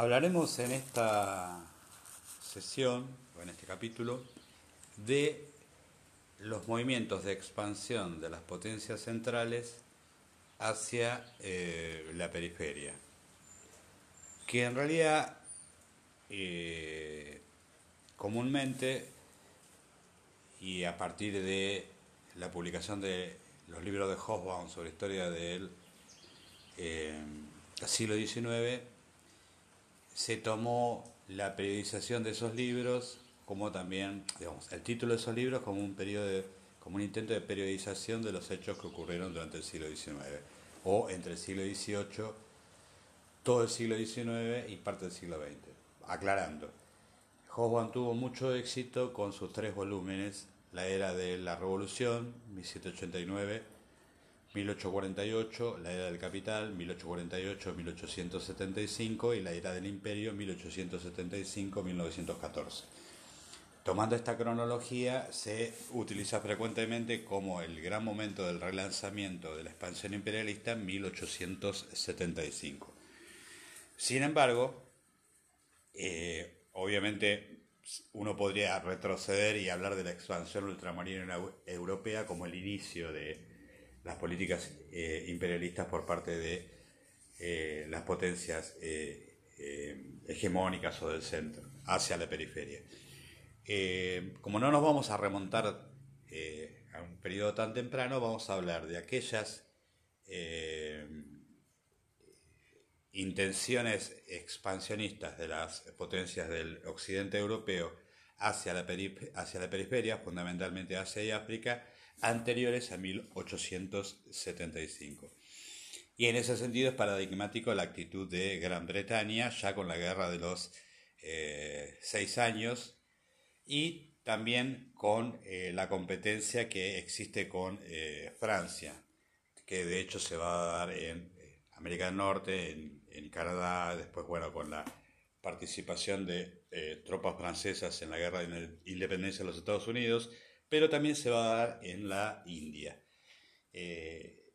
Hablaremos en esta sesión, o en este capítulo, de los movimientos de expansión de las potencias centrales hacia eh, la periferia, que en realidad eh, comúnmente y a partir de la publicación de los libros de Hobsbawm sobre historia del eh, siglo XIX, se tomó la periodización de esos libros como también, digamos, el título de esos libros como un periodo como un intento de periodización de los hechos que ocurrieron durante el siglo XIX o entre el siglo XVIII, todo el siglo XIX y parte del siglo XX. Aclarando, Hobsbawm tuvo mucho éxito con sus tres volúmenes, La Era de la Revolución, 1789, 1848, La Era del Capital, 1848-1875 y La Era del Imperio, 1875-1914. Tomando esta cronología, se utiliza frecuentemente como el gran momento del relanzamiento de la expansión imperialista en 1875. Sin embargo, eh, obviamente uno podría retroceder y hablar de la expansión ultramarina europea como el inicio de las políticas eh, imperialistas por parte de eh, las potencias hegemónicas o del centro hacia la periferia. como no nos vamos a remontar a un periodo tan temprano, vamos a hablar de aquellas intenciones expansionistas de las potencias del occidente europeo hacia la, hacia la periferia, fundamentalmente Asia y África, anteriores a 1875. Y en ese sentido es paradigmático la actitud de Gran Bretaña, ya con la guerra de los eh, seis años, y también con eh, la competencia que existe con eh, Francia, que de hecho se va a dar en América del Norte, en en Canadá, después, bueno, con la participación de tropas francesas en la guerra de independencia de los Estados Unidos, pero también se va a dar en la India. Eh,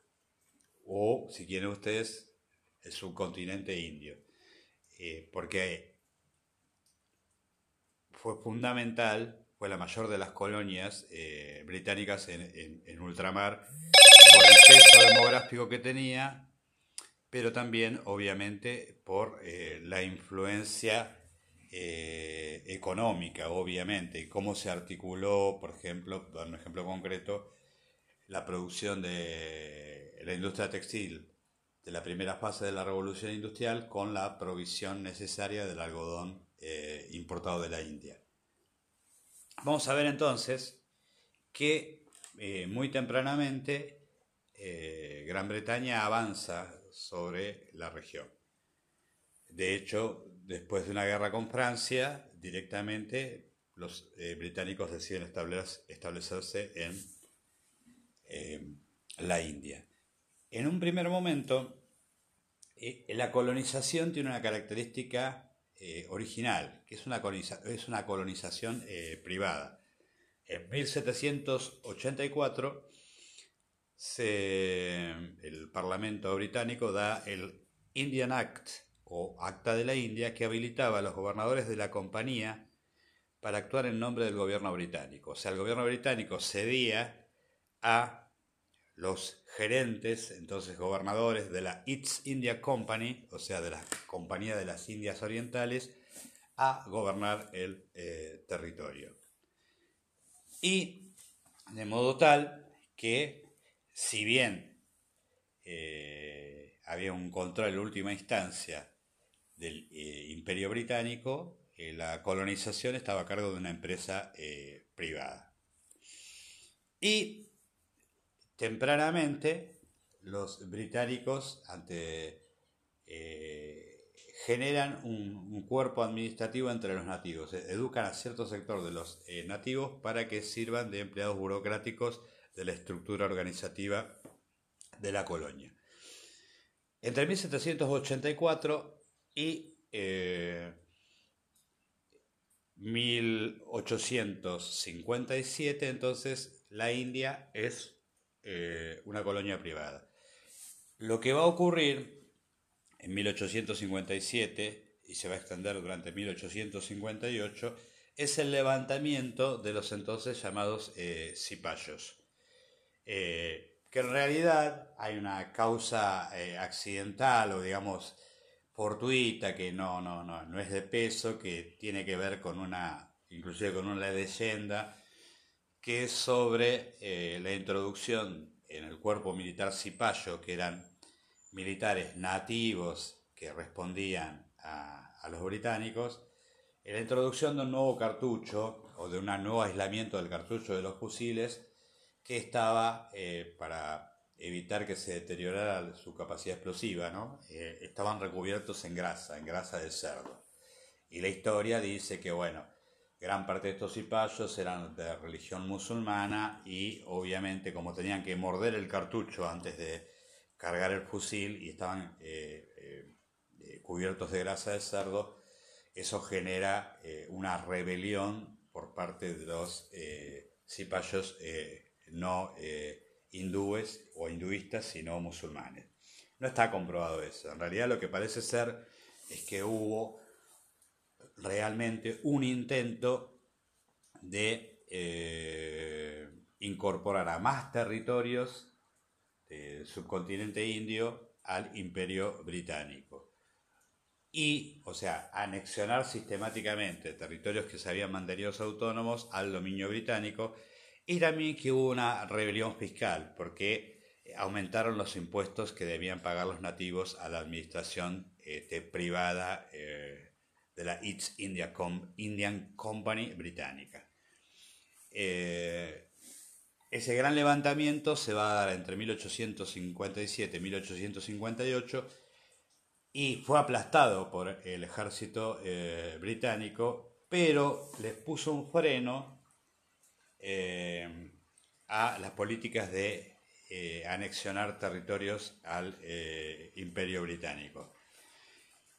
o, si quieren ustedes, el subcontinente indio. Eh, porque fue fundamental, fue la mayor de las colonias británicas en, en ultramar, por el peso demográfico que tenía pero también obviamente por eh, la influencia eh, económica, obviamente, y cómo se articuló, por ejemplo, dar un ejemplo concreto, la producción de la industria textil de la primera fase de la revolución industrial con la provisión necesaria del algodón eh, importado de la India. Vamos a ver entonces que muy tempranamente Gran Bretaña avanza sobre la región. De hecho, después de una guerra con Francia, directamente los eh, británicos deciden establecerse en eh, la India. En un primer momento, eh, la colonización tiene una característica original, que es una, es una colonización privada. En 1784, el Parlamento británico da el Indian Act o Acta de la India que habilitaba a los gobernadores de la compañía para actuar en nombre del gobierno británico. O sea, el gobierno británico cedía a los gerentes, entonces gobernadores de la East India Company, o sea, de la Compañía de las Indias Orientales, a gobernar el eh, territorio. Y de modo tal que si bien eh, había un control en última instancia del eh, imperio británico, eh, la colonización estaba a cargo de una empresa privada. Y tempranamente los británicos generan un, cuerpo administrativo entre los nativos, educan a cierto sector de los nativos para que sirvan de empleados burocráticos de la estructura organizativa de la colonia. Entre 1784 y 1857, eh, entonces, la India es eh, una colonia privada. Lo que va a ocurrir en 1857 y se va a extender durante 1858, es el levantamiento de los entonces llamados eh, cipayos. Eh, que en realidad hay una causa accidental o digamos fortuita que no, no, no, no es de peso, que tiene que ver con una, inclusive con una leyenda, que es sobre la introducción en el cuerpo militar cipayo, que eran militares nativos que respondían a, a los británicos, la introducción de un nuevo cartucho o de un nuevo aislamiento del cartucho de los fusiles que estaba eh, para evitar que se deteriorara su capacidad explosiva, ¿no? Eh, estaban recubiertos en grasa, en grasa de cerdo. Y la historia dice que, bueno, gran parte de estos cipayos eran de religión musulmana y obviamente como tenían que morder el cartucho antes de cargar el fusil y estaban eh, cubiertos de grasa de cerdo, eso genera eh, una rebelión por parte de los eh, cipayos eh, no hindúes o hinduistas, sino musulmanes. No está comprobado eso. En realidad lo que parece ser es que hubo realmente un intento de incorporar a más territorios del subcontinente indio al imperio británico y, o sea, anexionar sistemáticamente territorios que se habían mantenido autónomos al dominio británico y también que hubo una rebelión fiscal porque aumentaron los impuestos que debían pagar los nativos a la administración este, privada eh, de la East India Indian Company británica. Eh, ese gran levantamiento se va a dar entre 1857 y 1858 y fue aplastado por el ejército eh, británico, pero les puso un freno eh, a las políticas de eh, anexionar territorios al imperio británico.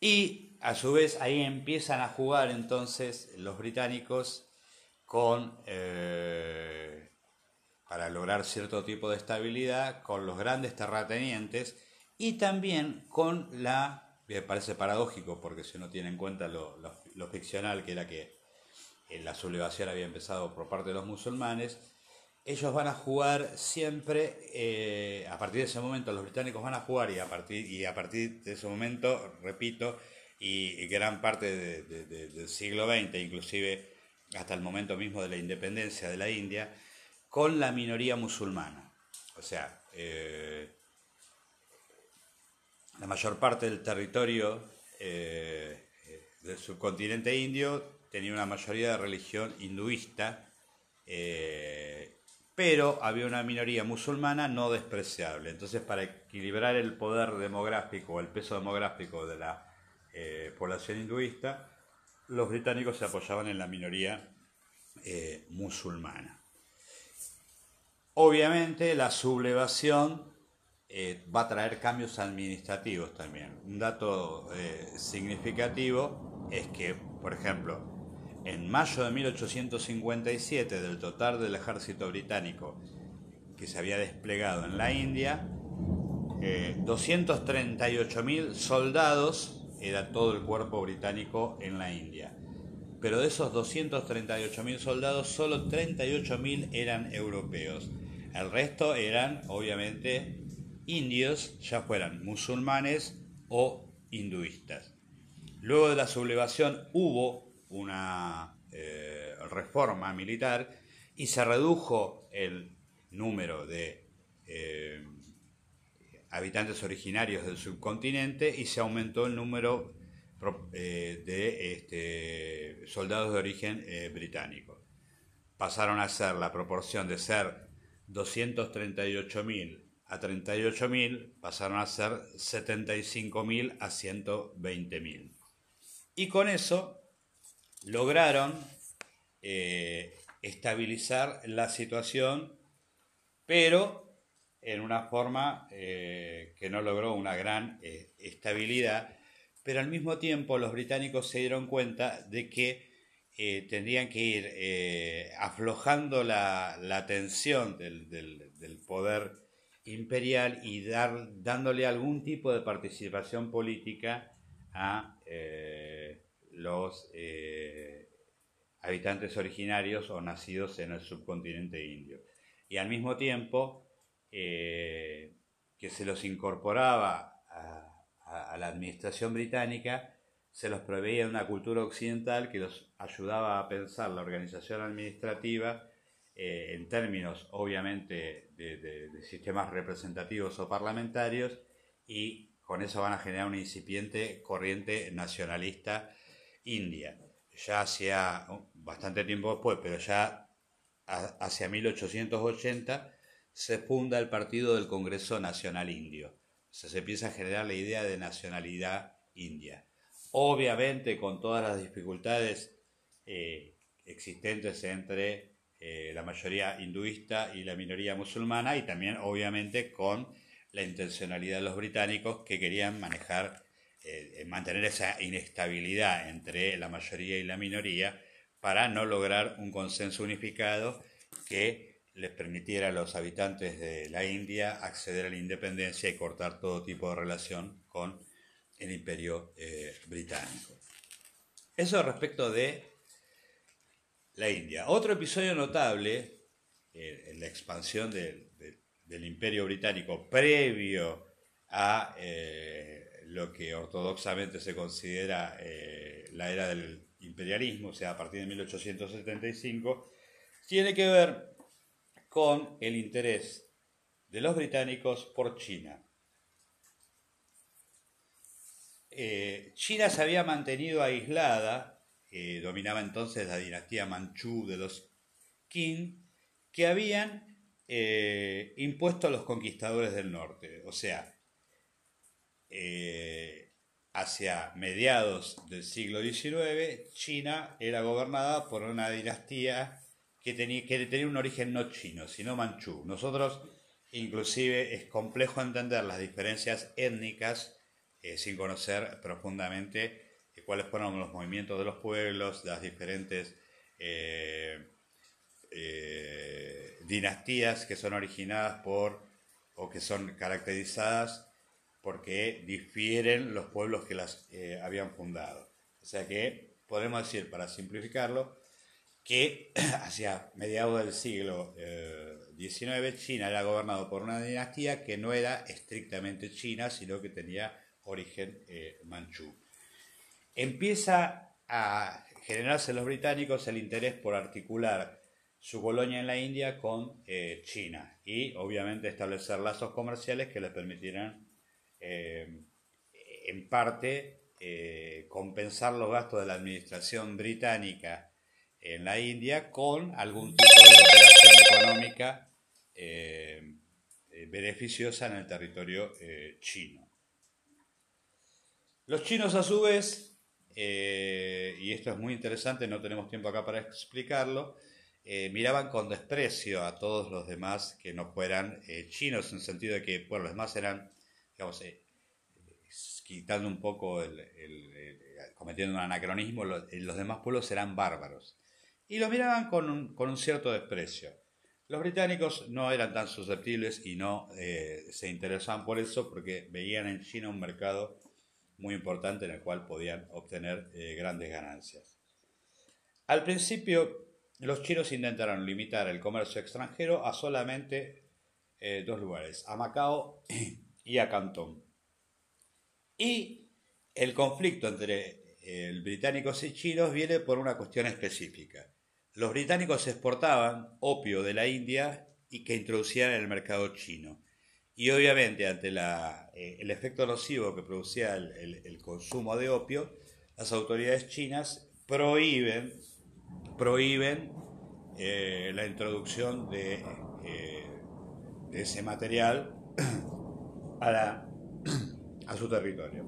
Y a su vez ahí empiezan a jugar entonces los británicos con, para lograr cierto tipo de estabilidad, con los grandes terratenientes y también con la me parece paradójico porque si uno tiene en cuenta lo, ficcional que era que eh, la sublevación había empezado por parte de los musulmanes, ellos van a jugar siempre, eh, a partir de ese momento los británicos van a jugar y a partir, y a partir de ese momento, repito, y, gran parte del siglo XX, inclusive hasta el momento mismo de la independencia de la India, con la minoría musulmana. O sea, eh, la mayor parte del territorio eh, del subcontinente indio tenía una mayoría de religión hinduista, eh, pero había una minoría musulmana no despreciable. Entonces, para equilibrar el poder demográfico el peso demográfico de la eh, población hinduista, los británicos se apoyaban en la minoría musulmana. Obviamente, la sublevación eh, va a traer cambios administrativos también. Un dato eh, significativo es que, por ejemplo, en mayo de 1857, del total del ejército británico que se había desplegado en la India, eh, 238.000 soldados era todo el cuerpo británico en la India. Pero de esos 238.000 soldados, solo 38.000 eran europeos. El resto eran, obviamente, indios, ya fueran musulmanes o hinduistas. Luego de la sublevación hubo una eh, reforma militar y se redujo el número de eh, habitantes originarios del subcontinente y se aumentó el número eh, de este, soldados de origen británico. Pasaron a ser la proporción de ser 238.000 a 38.000 pasaron a ser 75.000 a 120.000. Y con eso lograron eh, estabilizar la situación, pero en una forma eh, que no logró una gran eh, estabilidad, pero al mismo tiempo los británicos se dieron cuenta de que tendrían que ir aflojando la, tensión del, del poder imperial y dar, dándole algún tipo de participación política a, los eh, habitantes originarios o nacidos en el subcontinente indio. Y al mismo tiempo eh, que se los incorporaba a, la administración británica, se los proveía una cultura occidental que los ayudaba a pensar la organización administrativa eh, en términos, obviamente, de, sistemas representativos o parlamentarios y con eso van a generar una incipiente corriente nacionalista india. Ya hacía bastante tiempo después, pero ya hacia 1880 se funda el Partido del Congreso Nacional Indio. Se empieza a generar la idea de nacionalidad india. Obviamente con todas las dificultades eh, existentes entre eh, la mayoría hinduista y la minoría musulmana y también obviamente con la intencionalidad de los británicos que querían manejar, eh, mantener esa inestabilidad entre la mayoría y la minoría para no lograr un consenso unificado que les permitiera a los habitantes de la India acceder a la independencia y cortar todo tipo de relación con el imperio eh, británico. Eso respecto de la India. Otro episodio notable eh, en la expansión del imperio británico previo a eh, lo que ortodoxamente se considera eh, la era del imperialismo, o sea, a partir de 1875, tiene que ver con el interés de los británicos por China. China se había mantenido aislada dominaba entonces la dinastía manchú de los Qin, que habían eh, impuesto a los conquistadores del norte. O sea, eh, hacia mediados del siglo XIX, China era gobernada por una dinastía que tenía, que tenía un origen no chino, sino manchú. Nosotros, inclusive, es complejo entender las diferencias étnicas eh, sin conocer profundamente cuáles fueron los movimientos de los pueblos, las diferentes eh, eh, dinastías que son originadas por o que son caracterizadas porque difieren los pueblos que las eh, habían fundado. O sea que podemos decir, para simplificarlo, que hacia mediados del siglo XIX China era gobernado por una dinastía que no era estrictamente china, sino que tenía origen manchú empieza a generarse en los británicos el interés por articular su colonia en la India con eh, China y obviamente establecer lazos comerciales que les permitieran eh, en parte eh, compensar los gastos de la administración británica en la India con algún tipo de operación económica beneficiosa en el territorio chino. Los chinos a su vez eh, y esto es muy interesante, no tenemos tiempo acá para explicarlo, eh, miraban con desprecio a todos los demás que no fueran eh, chinos, en el sentido de que, bueno, los demás eran, digamos, quitando un poco, el, cometiendo un anacronismo, los, demás pueblos eran bárbaros. Y los miraban con un, con un cierto desprecio. Los británicos no eran tan susceptibles y no se interesaban por eso porque veían en China un mercado muy importante en el cual podían obtener eh, grandes ganancias. Al principio, los chinos intentaron limitar el comercio extranjero a solamente eh, dos lugares, a Macao y a Cantón. Y el conflicto entre eh, británicos y chinos viene por una cuestión específica. Los británicos exportaban opio de la India y que introducían en el mercado chino. Y obviamente ante eh, el efecto nocivo que producía el, consumo de opio, las autoridades chinas prohíben, prohíben eh, la introducción de, de, ese material a, su territorio.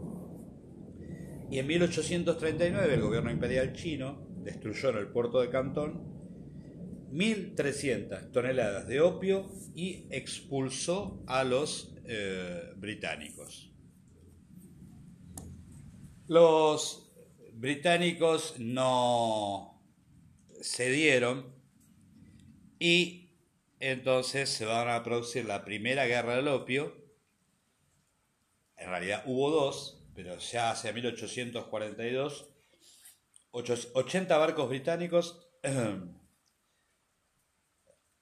Y en 1839 el gobierno imperial chino destruyó en el puerto de Cantón 1.300 toneladas de opio y expulsó a los eh, británicos. Los británicos no cedieron y entonces se van a producir la primera guerra del opio. En realidad hubo dos, pero ya hacia 1842 80 barcos británicos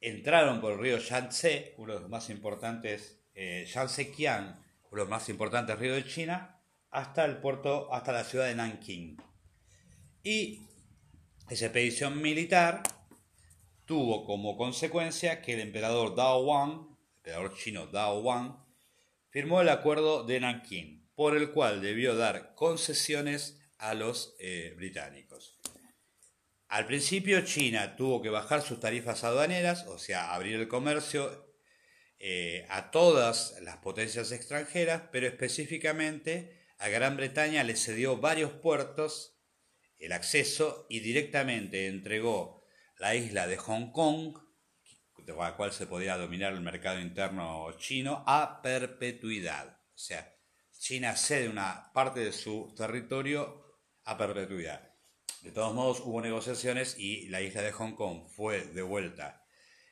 entraron por el río Yangtze, uno de los más importantes, eh, Yangtze-Kiang, uno de los más importantes ríos de China, hasta el puerto, hasta la ciudad de Nanking. Y esa expedición militar tuvo como consecuencia que el emperador Dao Wang, el emperador chino Dao Wang, firmó el acuerdo de Nanking, por el cual debió dar concesiones a los eh, británicos. Al principio China tuvo que bajar sus tarifas aduaneras, o sea, abrir el comercio eh, a todas las potencias extranjeras, pero específicamente a Gran Bretaña le cedió varios puertos el acceso y directamente entregó la isla de Hong Kong, de la cual se podía dominar el mercado interno chino, a perpetuidad. O sea, China cede una parte de su territorio a perpetuidad. De todos modos, hubo negociaciones y la isla de Hong Kong fue devuelta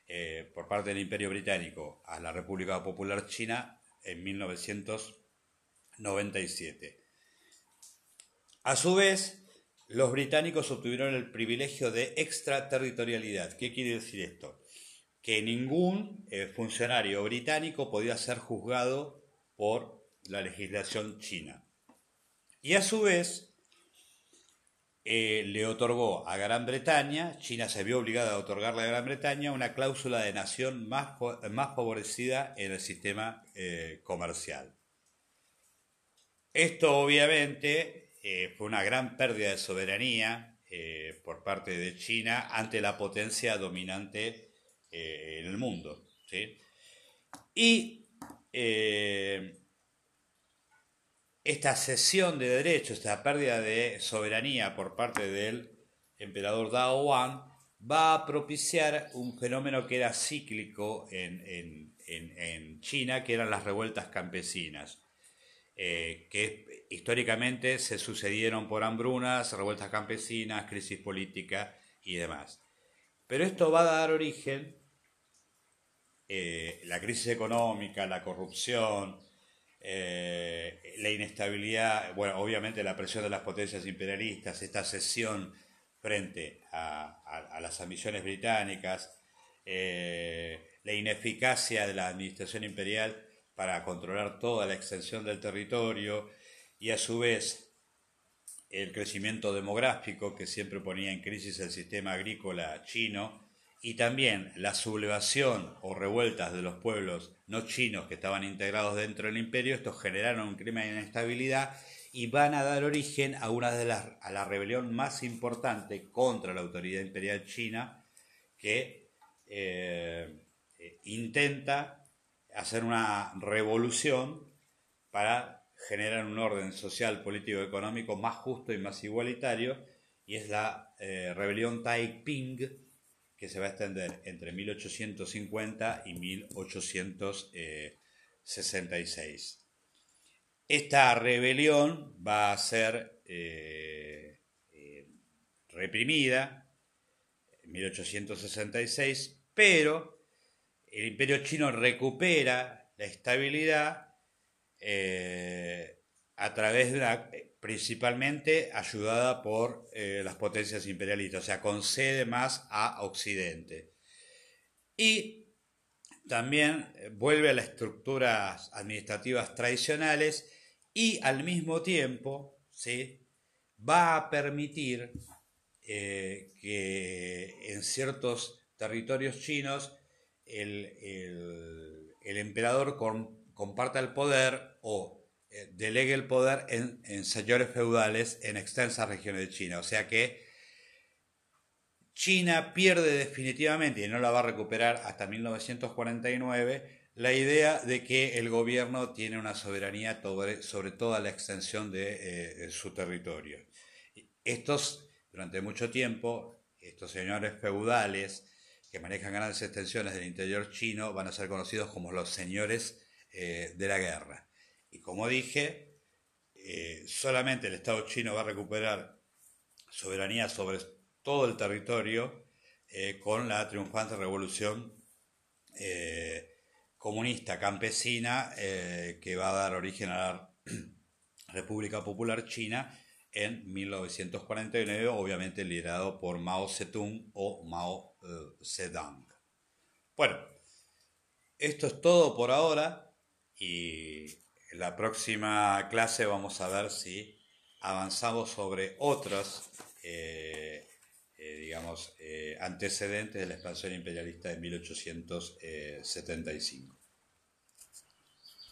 eh, por parte del Imperio Británico a la República Popular China en 1997. A su vez, los británicos obtuvieron el privilegio de extraterritorialidad. ¿Qué quiere decir esto? Que ningún eh, funcionario británico podía ser juzgado por la legislación china. Y a su vez, eh, le otorgó a Gran Bretaña, China se vio obligada a otorgarle a Gran Bretaña una cláusula de nación más, más favorecida en el sistema eh, comercial. Esto obviamente fue una gran pérdida de soberanía por parte de China ante la potencia dominante en el mundo. Y esta cesión de derechos, esta pérdida de soberanía por parte del emperador Dao Wang, va a propiciar un fenómeno que era cíclico en, China, que eran las revueltas campesinas, eh, que históricamente se sucedieron por hambrunas, revueltas campesinas, crisis política y demás. Pero esto va a dar origen, eh, la crisis económica, la corrupción, eh, la inestabilidad, bueno, obviamente la presión de las potencias imperialistas, esta cesión frente a, las ambiciones británicas, eh, la ineficacia de la administración imperial para controlar toda la extensión del territorio y a su vez el crecimiento demográfico que siempre ponía en crisis el sistema agrícola chino y también la sublevación o revueltas de los pueblos no chinos que estaban integrados dentro del imperio, estos generaron un clima de inestabilidad y van a dar origen a una de las a la rebelión más importante contra la autoridad imperial china que eh, intenta hacer una revolución para generar un orden social, político, económico más justo y más igualitario y es la eh, rebelión Taiping que se va a extender entre 1850 y 1866. Esta rebelión va a ser eh, eh, reprimida en 1866, pero el imperio chino recupera la estabilidad eh, a través de una principalmente ayudada por eh, las potencias imperialistas, o sea, concede más a Occidente. Y también eh, vuelve a las estructuras administrativas tradicionales y al mismo tiempo ¿sí? va a permitir eh, que en ciertos territorios chinos el, emperador comparta el poder o delegue el poder en, señores feudales en extensas regiones de China. O sea que China pierde definitivamente, y no la va a recuperar hasta 1949, la idea de que el gobierno tiene una soberanía sobre, toda la extensión de, eh, su territorio. Estos, durante mucho tiempo, estos señores feudales que manejan grandes extensiones del interior chino van a ser conocidos como los señores eh, de la guerra. Y como dije, eh, solamente el Estado chino va a recuperar soberanía sobre todo el territorio eh, con la triunfante revolución eh, comunista campesina que va a dar origen a la República Popular China en 1949, obviamente liderado por Mao Zedong o Mao Zedong. Bueno, esto es todo por ahora y la próxima clase vamos a ver si avanzamos sobre otros, eh, eh, digamos, antecedentes de la expansión imperialista de 1875.